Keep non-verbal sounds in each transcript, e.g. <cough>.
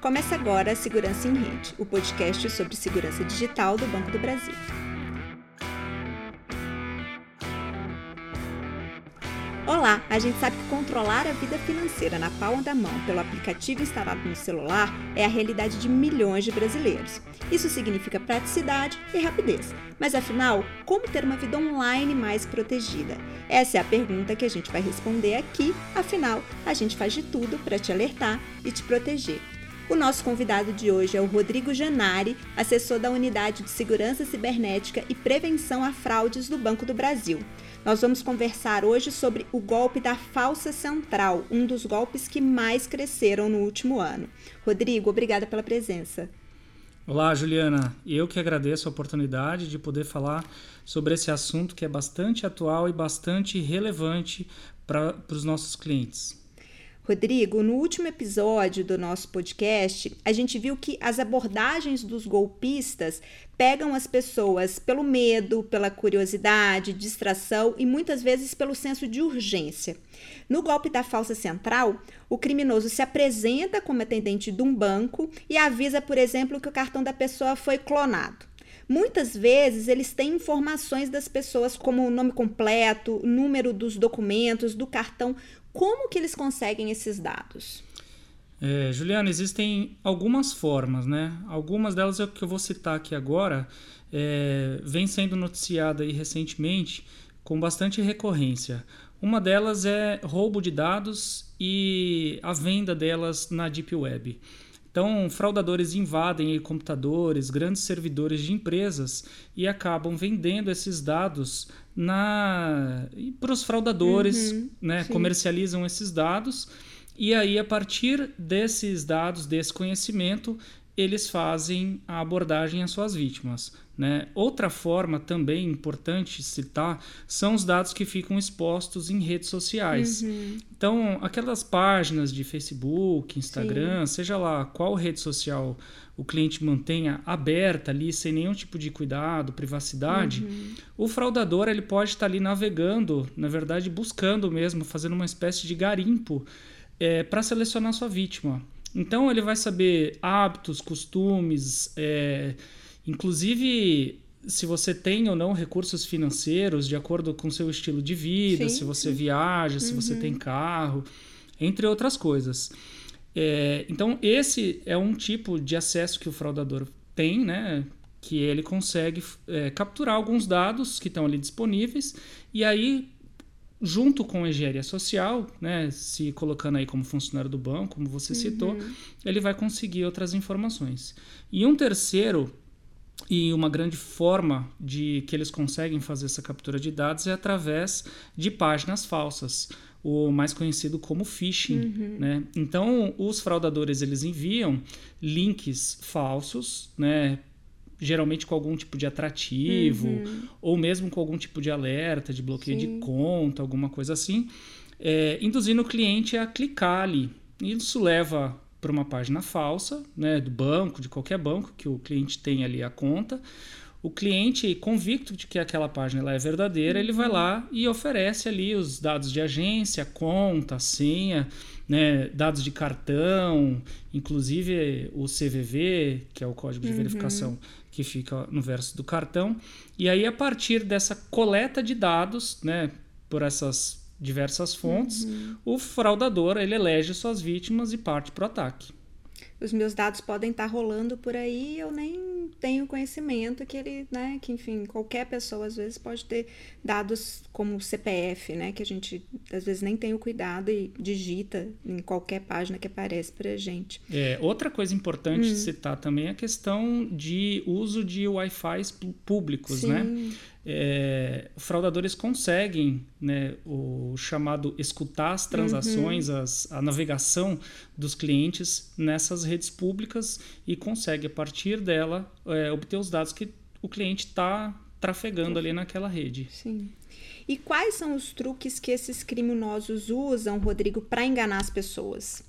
Começa agora a Segurança em Rede, o podcast sobre segurança digital do Banco do Brasil. Olá! A gente sabe que controlar a vida financeira na palma da mão pelo aplicativo instalado no celular é a realidade de milhões de brasileiros. Isso significa praticidade e rapidez. Mas afinal, como ter uma vida online mais protegida? Essa é a pergunta que a gente vai responder aqui, afinal, a gente faz de tudo para te alertar e te proteger. O nosso convidado de hoje é o Rodrigo Janari, assessor da Unidade de Segurança Cibernética e Prevenção a Fraudes do Banco do Brasil. Nós vamos conversar hoje sobre o golpe da falsa central, um dos golpes que mais cresceram no último ano. Rodrigo, obrigada pela presença. Olá, Juliana. Eu que agradeço a oportunidade de poder falar sobre esse assunto que é bastante atual e bastante relevante para os nossos clientes. Rodrigo, no último episódio do nosso podcast, a gente viu que as abordagens dos golpistas pegam as pessoas pelo medo, pela curiosidade, distração e muitas vezes pelo senso de urgência. No golpe da falsa central, o criminoso se apresenta como atendente de um banco e avisa, por exemplo, que o cartão da pessoa foi clonado. Muitas vezes eles têm informações das pessoas como o nome completo, número dos documentos, do cartão, como que eles conseguem esses dados? É, Juliana, existem algumas formas, né? Algumas delas é o que eu vou citar aqui agora, é, vem sendo noticiada aí recentemente com bastante recorrência. Uma delas é roubo de dados e a venda delas na Deep Web. Então, fraudadores invadem computadores, grandes servidores de empresas e acabam vendendo esses dados para os fraudadores, uhum, né? comercializam esses dados e aí, a partir desses dados, desse conhecimento, eles fazem a abordagem às suas vítimas. Né? Outra forma também importante citar são os dados que ficam expostos em redes sociais. Uhum. Então, aquelas páginas de Facebook, Instagram, Sim. seja lá qual rede social o cliente mantenha aberta ali, sem nenhum tipo de cuidado, privacidade, uhum. o fraudador ele pode estar ali navegando, na verdade, buscando mesmo, fazendo uma espécie de garimpo é, para selecionar sua vítima. Então, ele vai saber hábitos, costumes, é, Inclusive, se você tem ou não recursos financeiros de acordo com seu estilo de vida, sim, se você sim. viaja, uhum. se você tem uhum. carro, entre outras coisas. É, então, esse é um tipo de acesso que o fraudador tem, né? Que ele consegue é, capturar alguns dados que estão ali disponíveis e aí, junto com a engenharia social, né? Se colocando aí como funcionário do banco, como você uhum. citou, ele vai conseguir outras informações. E um terceiro e uma grande forma de que eles conseguem fazer essa captura de dados é através de páginas falsas, o mais conhecido como phishing. Uhum. Né? Então, os fraudadores eles enviam links falsos, né? Geralmente com algum tipo de atrativo, uhum. ou mesmo com algum tipo de alerta, de bloqueio Sim. de conta, alguma coisa assim, é, induzindo o cliente a clicar ali. Isso leva para uma página falsa, né, do banco, de qualquer banco que o cliente tem ali a conta. O cliente, convicto de que aquela página lá é verdadeira, ele vai lá e oferece ali os dados de agência, conta, senha, né, dados de cartão, inclusive o CVV, que é o código de uhum. verificação que fica no verso do cartão. E aí, a partir dessa coleta de dados, né, por essas diversas fontes, uhum. o fraudador ele elege suas vítimas e parte para o ataque. Os meus dados podem estar tá rolando por aí, eu nem tenho conhecimento que ele, né, que enfim, qualquer pessoa às vezes pode ter dados como CPF, né, que a gente às vezes nem tem o cuidado e digita em qualquer página que aparece para a gente. É, outra coisa importante hum. citar também é a questão de uso de Wi-Fi públicos, né? Sim. né? É, fraudadores conseguem né, o chamado escutar as transações, uhum. as, a navegação dos clientes nessas redes públicas e consegue, a partir dela, é, obter os dados que o cliente está trafegando ali naquela rede. Sim. E quais são os truques que esses criminosos usam, Rodrigo, para enganar as pessoas?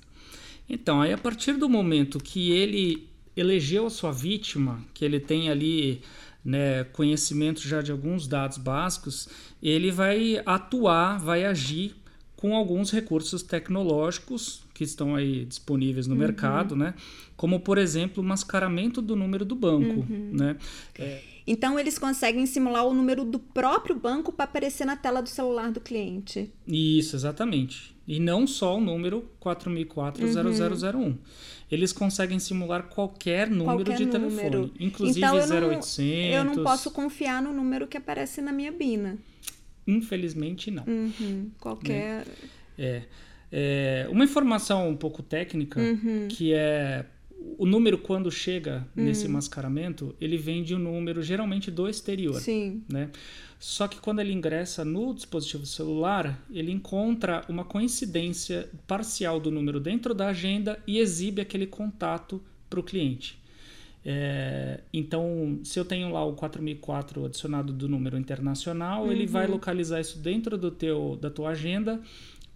Então, aí a partir do momento que ele elegeu a sua vítima, que ele tem ali né, conhecimento já de alguns dados básicos, ele vai atuar, vai agir com alguns recursos tecnológicos que estão aí disponíveis no uhum. mercado, né? Como, por exemplo, o mascaramento do número do banco, uhum. né? É... Então, eles conseguem simular o número do próprio banco para aparecer na tela do celular do cliente. Isso, exatamente. E não só o número 4004-0001. Uhum. Eles conseguem simular qualquer número qualquer de número. telefone, inclusive então, eu 0800. Não, eu não posso confiar no número que aparece na minha BINA. Infelizmente, não. Uhum. Qualquer. Né? É. é. Uma informação um pouco técnica, uhum. que é o número quando chega uhum. nesse mascaramento, ele vem de um número geralmente do exterior. Sim. Né? Só que quando ele ingressa no dispositivo celular, ele encontra uma coincidência parcial do número dentro da agenda e exibe aquele contato para o cliente. É, então, se eu tenho lá o 4004 adicionado do número internacional, uhum. ele vai localizar isso dentro do teu, da tua agenda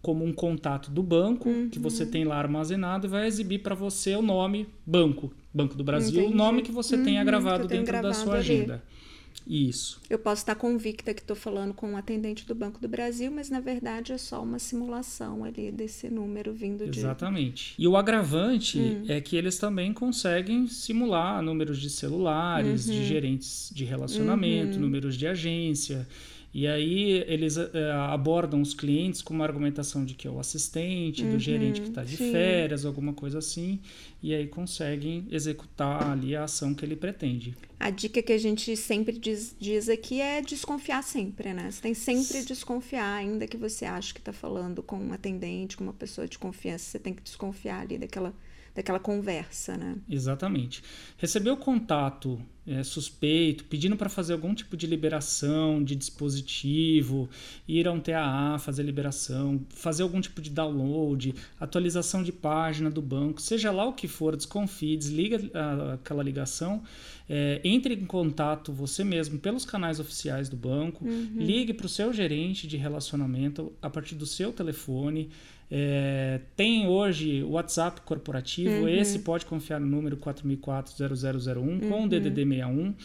como um contato do banco uhum. que você tem lá armazenado e vai exibir para você o nome banco, Banco do Brasil, Entendi. o nome que você uhum, tenha gravado dentro gravado da sua agenda. Ali. Isso. Eu posso estar convicta que estou falando com um atendente do Banco do Brasil, mas na verdade é só uma simulação ali desse número vindo de. Exatamente. E o agravante hum. é que eles também conseguem simular números de celulares, uhum. de gerentes de relacionamento, uhum. números de agência. E aí eles uh, abordam os clientes com uma argumentação de que é o assistente, uhum, do gerente que está de sim. férias, alguma coisa assim, e aí conseguem executar ali a ação que ele pretende. A dica que a gente sempre diz, diz aqui é desconfiar sempre, né? Você tem sempre desconfiar, ainda que você ache que está falando com um atendente, com uma pessoa de confiança, você tem que desconfiar ali daquela daquela conversa, né? Exatamente. Receber o contato é, suspeito, pedindo para fazer algum tipo de liberação de dispositivo, ir a um TAA, fazer liberação, fazer algum tipo de download, atualização de página do banco, seja lá o que for, desconfie, desliga a, aquela ligação, é, entre em contato você mesmo pelos canais oficiais do banco, uhum. ligue para o seu gerente de relacionamento a partir do seu telefone. É, tem hoje o WhatsApp corporativo, uhum. esse pode confiar no número 4004-0001 uhum. com o DDD 61.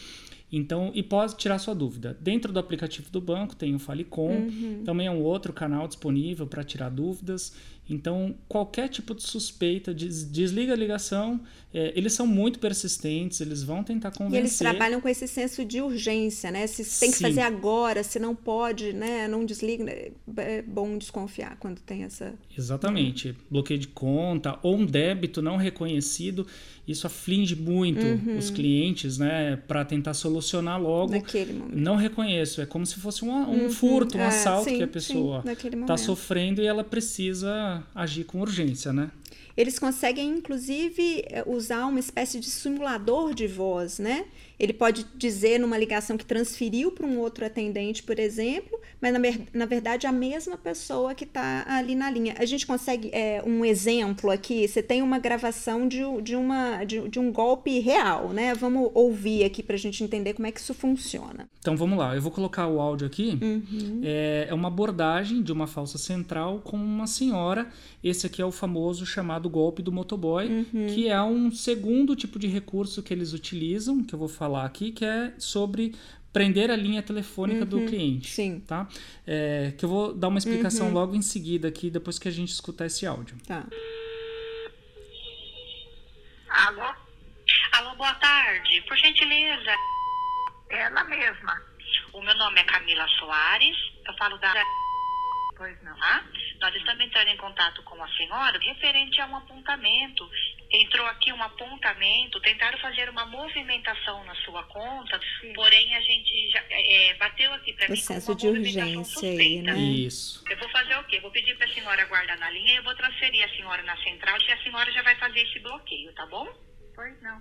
Então, e pode tirar sua dúvida. Dentro do aplicativo do banco tem o Falecom, uhum. também é um outro canal disponível para tirar dúvidas. Então, qualquer tipo de suspeita, des desliga a ligação. É, eles são muito persistentes, eles vão tentar convencer. E eles trabalham com esse senso de urgência, né? Se tem que Sim. fazer agora, se não pode, né? Não desliga. Né? É bom desconfiar quando tem essa. Exatamente. Bloqueio de conta ou um débito não reconhecido. Isso aflige muito uhum. os clientes, né? Para tentar solucionar logo. Naquele momento. Não reconheço. É como se fosse um, um uhum. furto, um é, assalto sim, que a pessoa está sofrendo e ela precisa agir com urgência, né? Eles conseguem, inclusive, eh, usar uma espécie de simulador de voz, né? Ele pode dizer numa ligação que transferiu para um outro atendente, por exemplo, mas na, na verdade a mesma pessoa que está ali na linha. A gente consegue é, um exemplo aqui. Você tem uma gravação de, de, uma, de, de um golpe real, né? Vamos ouvir aqui para a gente entender como é que isso funciona. Então vamos lá. Eu vou colocar o áudio aqui. Uhum. É, é uma abordagem de uma falsa central com uma senhora. Esse aqui é o famoso chamado golpe do motoboy, uhum. que é um segundo tipo de recurso que eles utilizam, que eu vou falar falar aqui, que é sobre prender a linha telefônica uhum, do cliente. Sim. Tá? É, que eu vou dar uma explicação uhum. logo em seguida aqui, depois que a gente escutar esse áudio. Tá. Alô? Alô, boa tarde. Por gentileza. Ela mesma. O meu nome é Camila Soares. Eu falo da Pois não. Tá? Nós estamos entrando em contato com a senhora referente a um apontamento. Entrou aqui um apontamento, tentaram fazer uma movimentação na sua conta, Sim. porém a gente já é, bateu aqui para mim com uma de urgência aí, né? Isso. Eu vou fazer o quê? vou pedir para a senhora aguardar na linha e eu vou transferir a senhora na central e a senhora já vai fazer esse bloqueio, tá bom? Pois não.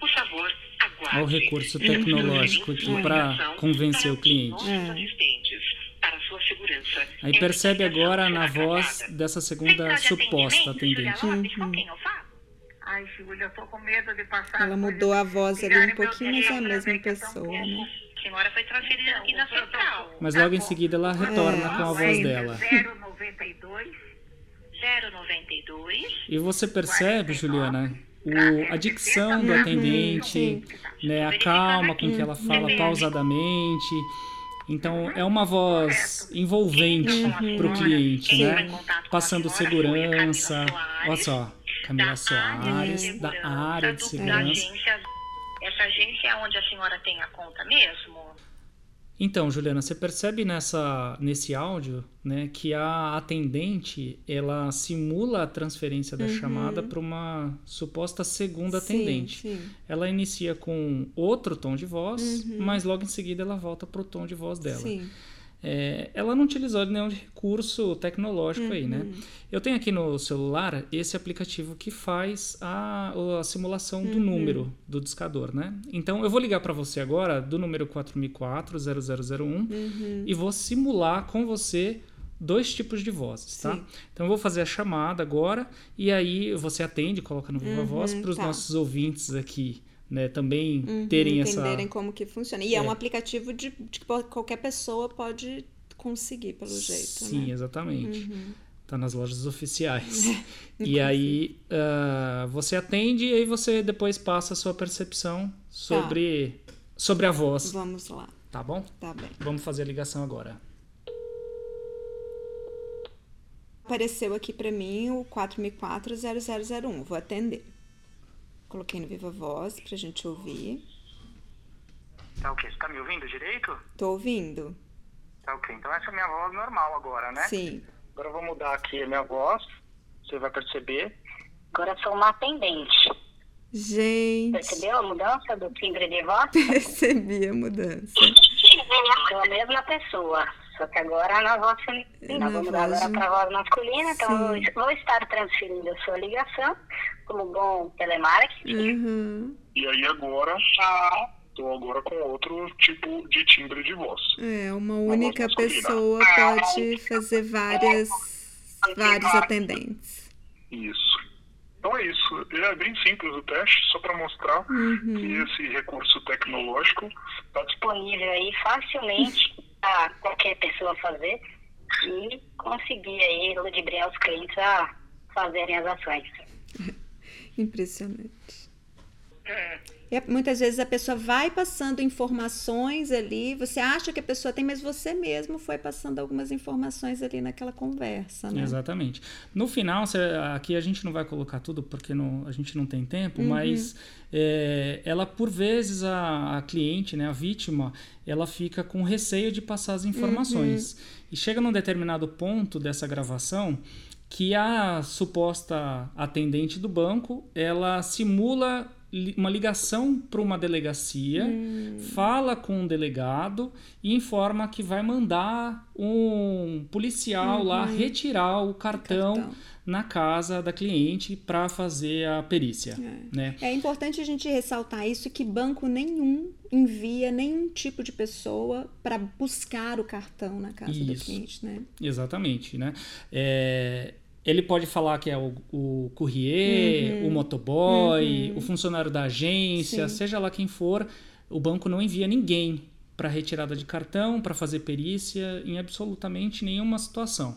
Por favor, aguarde. Olha o recurso tecnológico aqui para convencer o cliente. É para sua segurança. Aí percebe agora na voz dessa segunda suposta atendente. Uhum. Com quem eu falo? Ai, Júlia, eu tô com medo de passar. Ela mudou a voz ali um pouquinho, mas é a mesma pessoa, né? Senhora foi transferida aqui na central. Mas logo em seguida ela retorna é, com a voz dela. 092 092 E você percebe, Juliana, o, a dicção do atendente, né, a calma com que ela fala pausadamente Então é uma voz envolvente para o cliente, né? Passando segurança. Olha só, Camila Soares, da área de segurança. Essa agência é onde a senhora tem a conta mesmo? Então, Juliana, você percebe nessa, nesse áudio né, que a atendente ela simula a transferência da chamada para uma suposta segunda Sim, atendente. sim. Ela inicia com outro tom de voz, mas logo em seguida ela volta para o tom de voz dela. Sim. É, ela não utilizou nenhum recurso tecnológico aí, né? Eu tenho aqui no celular esse aplicativo que faz a, a simulação do número do discador, né? Então eu vou ligar para você agora do número 4004-0001 e vou simular com você dois tipos de vozes, tá? Sim. Então eu vou fazer a chamada agora e aí você atende, coloca no Viva Voz para os tá. nossos ouvintes aqui, né, também terem essa Entenderem como que funciona. E é, É. um aplicativo de, de que qualquer pessoa pode conseguir, pelo jeito, Sim, né? exatamente. Tá nas lojas oficiais. <laughs> e aí ah, você atende e aí você depois passa a sua percepção sobre, sobre a voz. Vamos lá. Tá bom? Tá bem. Vamos fazer a ligação agora. Apareceu aqui pra mim o 4004-0001. Vou atender. Coloquei no Viva Voz pra gente ouvir. Tá ok, você tá me ouvindo direito? Tô ouvindo? Tá ok, então essa é a minha voz normal agora, né? Sim. Agora eu vou mudar aqui a minha voz, você vai perceber. Agora eu sou uma atendente. Gente, Percebeu a mudança do timbre de voz? <laughs> percebi a mudança. Sou a mesma pessoa, só que agora na voz feminina. Na Vou mudar voz agora para a voz masculina, então Sim. eu vou estar transferindo a sua ligação como bom telemarketing. Uhum. E aí agora, tô agora com outro tipo de timbre de voz. É, uma única pessoa pode fazer várias, vários atendentes. Isso. Então é isso. É bem simples o teste, só para mostrar Uhum. que esse recurso tecnológico está. Disponível aí facilmente para qualquer pessoa fazer e conseguir aí ludibriar os clientes a fazerem as ações. <laughs> Impressionante. E é- muitas vezes a pessoa vai passando informações ali, você acha que a pessoa tem, mas você mesmo foi passando algumas informações ali naquela conversa, né? Exatamente. No final, aqui a gente não vai colocar tudo porque não- a gente não tem tempo, Uhum. mas é, ela, por vezes, a, a cliente, né, a vítima, ela fica com receio de passar as informações. Uhum. E chega num determinado ponto dessa gravação que a suposta atendente do banco, ela simula uma ligação para uma delegacia, Hum. fala com um delegado e informa que vai mandar um policial lá retirar o cartão, Uhum. Cartão. na casa da cliente para fazer a perícia, né? É importante a gente ressaltar isso que banco nenhum envia nenhum tipo de pessoa para buscar o cartão na casa do Isso. cliente, né? Exatamente, né? É, ele pode falar que é o, o courrier, o motoboy, o funcionário da agência, Uhum. Sim. seja lá quem for, o banco não envia ninguém para retirada de cartão, para fazer perícia em absolutamente nenhuma situação.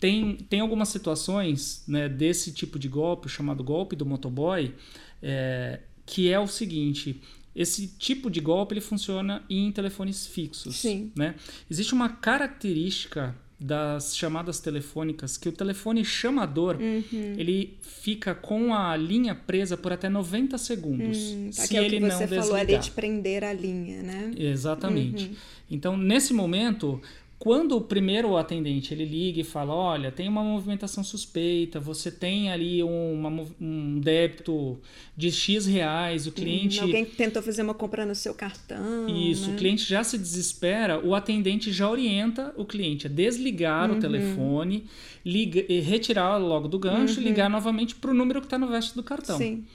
Tem, tem algumas situações né, desse tipo de golpe, chamado golpe do motoboy, é, que é o seguinte: esse tipo de golpe ele funciona em telefones fixos. Sim. Né? Existe uma característica das chamadas telefônicas que o telefone chamador Uhum. ele fica com a linha presa por até 90 segundos Tá, se que é o ele que não você desligar. falou ali de prender a linha, né? Exatamente. Uhum. Então, nesse momento, quando o primeiro atendente ele liga e fala, olha, tem uma movimentação suspeita, você tem ali uma um débito de X reais, o cliente... Uhum. Alguém tentou fazer uma compra no seu cartão. Isso, né? o cliente já se desespera, o atendente já orienta o cliente a desligar Uhum. o telefone, liga, e retirar logo do gancho e ligar novamente para o número que está no verso do cartão. Uhum. Sim,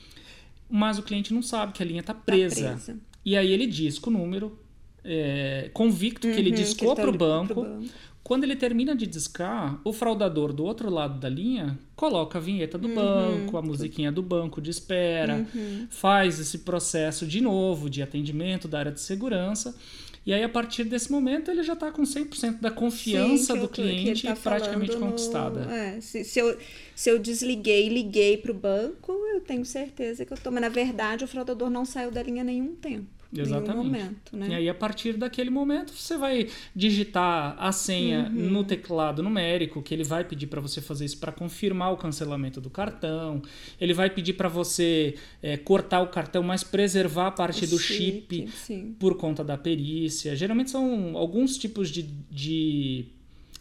Mas o cliente não sabe que a linha está tá presa. presa. E aí ele disca o número, é, convicto que ele Uhum, discou tá para o banco. pro banco. Quando ele termina de discar, o fraudador do outro lado da linha coloca a vinheta Uhum. do banco, a musiquinha do banco de espera, faz esse processo de novo de atendimento da área de segurança. E aí, a partir desse momento, ele já está com 100% da confiança Sim, do cliente tá praticamente no- conquistada. é, se, se eu, se eu desliguei e liguei pro banco, eu tenho certeza que eu tô. Mas na verdade o fraudador não saiu da linha nenhum tempo. Exatamente. Em um momento, né? E aí, a partir daquele momento, você vai digitar a senha Uhum. no teclado numérico, que ele vai pedir para você fazer isso para confirmar o cancelamento do cartão. Ele vai pedir para você é, cortar o cartão, mas preservar a parte O do chip, Sim. por conta da perícia. Geralmente são alguns tipos de, de,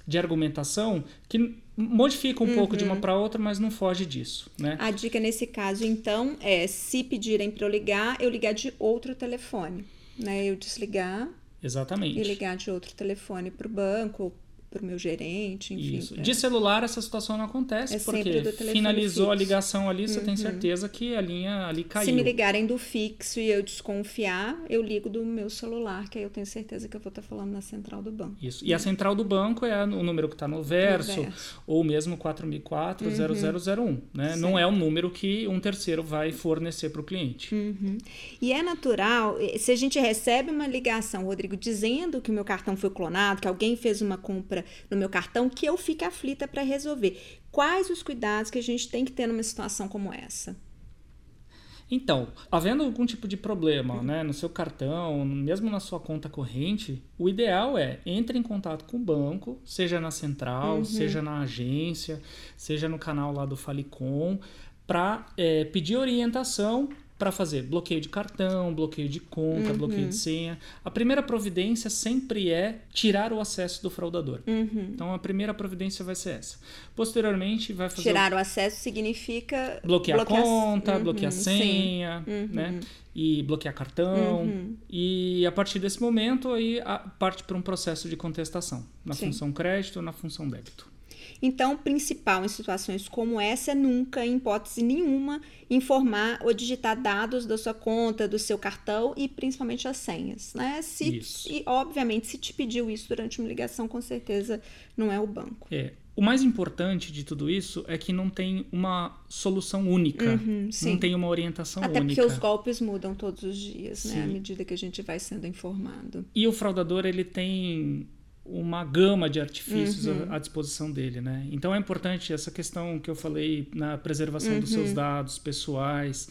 de argumentação que modificam um pouco de Uhum. uma para outra, mas não foge disso, né? A dica nesse caso, então, é se pedirem para eu ligar, eu ligar de outro telefone. Né? Eu desligar Exatamente. e ligar de outro telefone para o banco para o meu gerente, enfim. Isso. pra- De celular essa situação não acontece, É porque finalizou a fixo. Uhum. ligação ali, você tem certeza que a linha ali caiu. Se me ligarem do fixo e eu desconfiar, eu ligo do meu celular, que aí eu tenho certeza que eu vou estar falando na central do banco. Isso. E a central do banco é o número que está no verso, verso. ou mesmo 4004-0001. Né? Não é o número que um terceiro vai fornecer para o cliente. Uhum. E é natural, eh, se a gente recebe uma ligação, Rodrigo, dizendo que o meu cartão foi clonado, que alguém fez uma compra no meu cartão, que eu fique aflita para resolver. Quais os cuidados que a gente tem que ter numa situação como essa? Então, havendo algum tipo de problema né, no seu cartão, mesmo na sua conta corrente, o ideal é entre em contato com o banco, seja na central, seja na agência, seja no canal lá do Falicom, para pedir orientação para fazer bloqueio de cartão, bloqueio de conta, bloqueio de senha. A primeira providência sempre é tirar o acesso do fraudador. Uhum. Então, a primeira providência vai ser essa. Posteriormente, vai fazer o Tirar o acesso significa bloquear a conta, Uhum, bloquear a senha, Uhum. né? E bloquear cartão. Uhum. E a partir desse momento aí parte para um processo de contestação na Sim. função crédito ou na função débito. Então, o principal em situações como essa é nunca, em hipótese nenhuma, informar ou digitar dados da sua conta, do seu cartão e principalmente as senhas, né? Se, Isso. E, obviamente, se te pediu isso durante uma ligação, com certeza não é o banco. É. O mais importante de tudo isso é que não tem uma solução única, Uhum, não tem uma orientação Até única. porque os golpes mudam todos os dias, né? À Sim. medida que a gente vai sendo informado. E o fraudador ele tem uma gama de artifícios Uhum. à à disposição dele, né? Então é importante essa questão que eu falei na preservação dos Uhum. seus dados pessoais,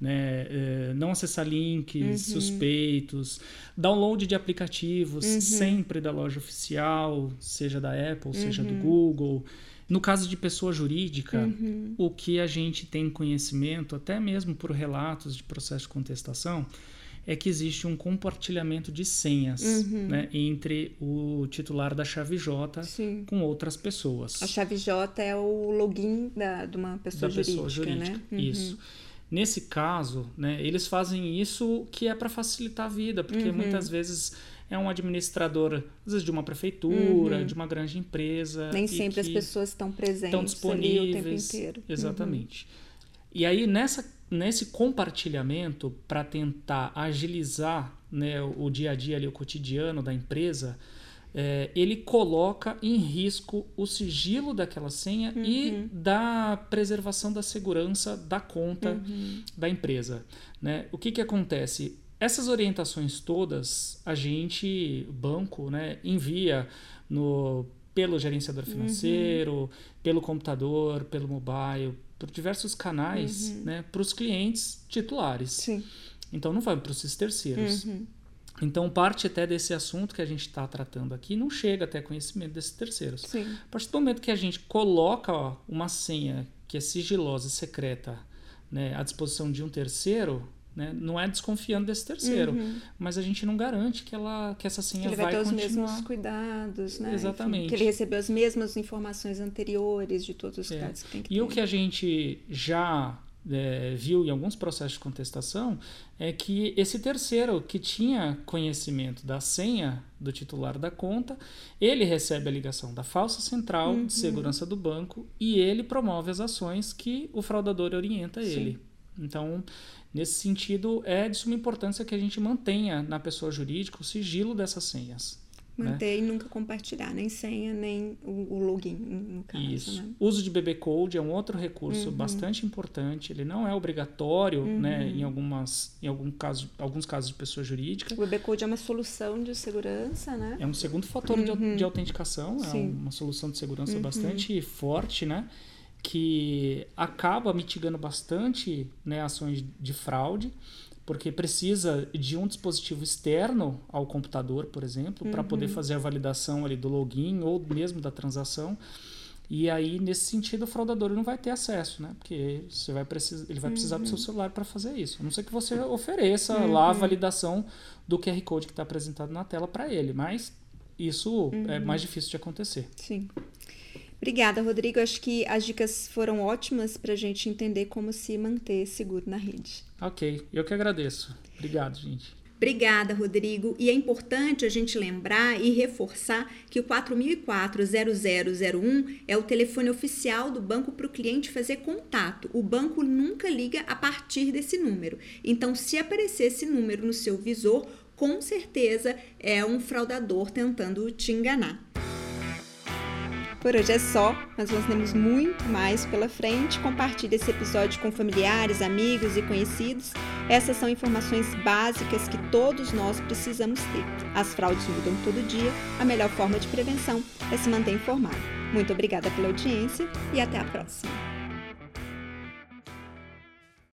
né? É, não acessar links Uhum. suspeitos, download de aplicativos Uhum. sempre da loja oficial, seja da Apple, seja Uhum. do Google. No caso de pessoa jurídica, Uhum. o que a gente tem conhecimento, até mesmo por relatos de processo de contestação, é que existe um compartilhamento de senhas Uhum. né, entre o titular da chave J Sim. com outras pessoas. A chave J é o login da, de uma pessoa, da jurídica, pessoa jurídica. né? Uhum. Isso. Nesse caso, né, eles fazem isso que é para facilitar a vida, porque Uhum. muitas vezes é um administrador, às vezes de uma prefeitura, de uma grande empresa. Uhum. Nem sempre as pessoas estão presentes estão ali o tempo disponíveis. inteiro. Exatamente. E aí, nessa, nesse compartilhamento, para tentar agilizar né, o, dia a dia, ali, o cotidiano da empresa, é, ele coloca em risco o sigilo daquela senha e da preservação da segurança da conta da empresa. Né? O que, que acontece? Essas orientações todas, a gente, banco, né, envia no, pelo gerenciador financeiro, pelo computador, pelo mobile, por diversos canais né, para os clientes titulares. Sim. Então não vai para esses terceiros. Uhum. Então parte até desse assunto que a gente está tratando aqui não chega até conhecimento desses terceiros. Sim. A partir do momento que a gente coloca ó, uma senha que é sigilosa e secreta né, à disposição de um terceiro, né, não é desconfiando desse terceiro, mas a gente não garante que, ela, que essa senha Uhum. Ele vai, ter os continuar. mesmos cuidados, né? Enfim, Exatamente. que ele recebeu as mesmas informações anteriores de todos os É. cuidados que tem que E ter. o que a gente já é, viu em alguns processos de contestação é que esse terceiro que tinha conhecimento da senha do titular da conta, ele recebe a ligação da falsa central Uhum. de segurança do banco e ele promove as ações que o fraudador orienta Sim. ele. Então, nesse sentido, é de suma importância que a gente mantenha na pessoa jurídica o sigilo dessas senhas. né? Manter e nunca compartilhar, nem senha, nem o, o login, no caso, Isso. né? Uso de BB Code é um outro recurso Uhum. bastante importante. Ele não é obrigatório, né, em algumas, em algum caso, alguns casos de pessoa jurídica. O BB Code é uma solução de segurança, né? É um segundo fator de au- de, autenticação. É Sim. uma solução de segurança bastante forte, né, que acaba mitigando bastante, né, ações de fraude. porque precisa de um dispositivo externo ao computador, por exemplo, para poder fazer a validação ali do login ou mesmo da transação. E aí, nesse sentido, o fraudador não vai ter acesso, né? Porque você vai precisar, ele vai precisar do seu celular para fazer isso. A não ser que você ofereça lá a validação do QR Code que está apresentado na tela para ele, mas isso é mais difícil de acontecer. Sim. Obrigada, Rodrigo. Acho que as dicas foram ótimas para a gente entender como se manter seguro na rede. Ok, eu que agradeço. Obrigado, gente. Obrigada, Rodrigo. E é importante a gente lembrar e reforçar que o 4004-0001 é o telefone oficial do banco para o cliente fazer contato. O banco nunca liga a partir desse número. Então, se aparecer esse número no seu visor, com certeza é um fraudador tentando te enganar. Por hoje é só, mas nós temos muito mais pela frente. Compartilhe esse episódio com familiares, amigos e conhecidos. Essas são informações básicas que todos nós precisamos ter. As fraudes mudam todo dia, a melhor forma de prevenção é se manter informado. Muito obrigada pela audiência e até a próxima.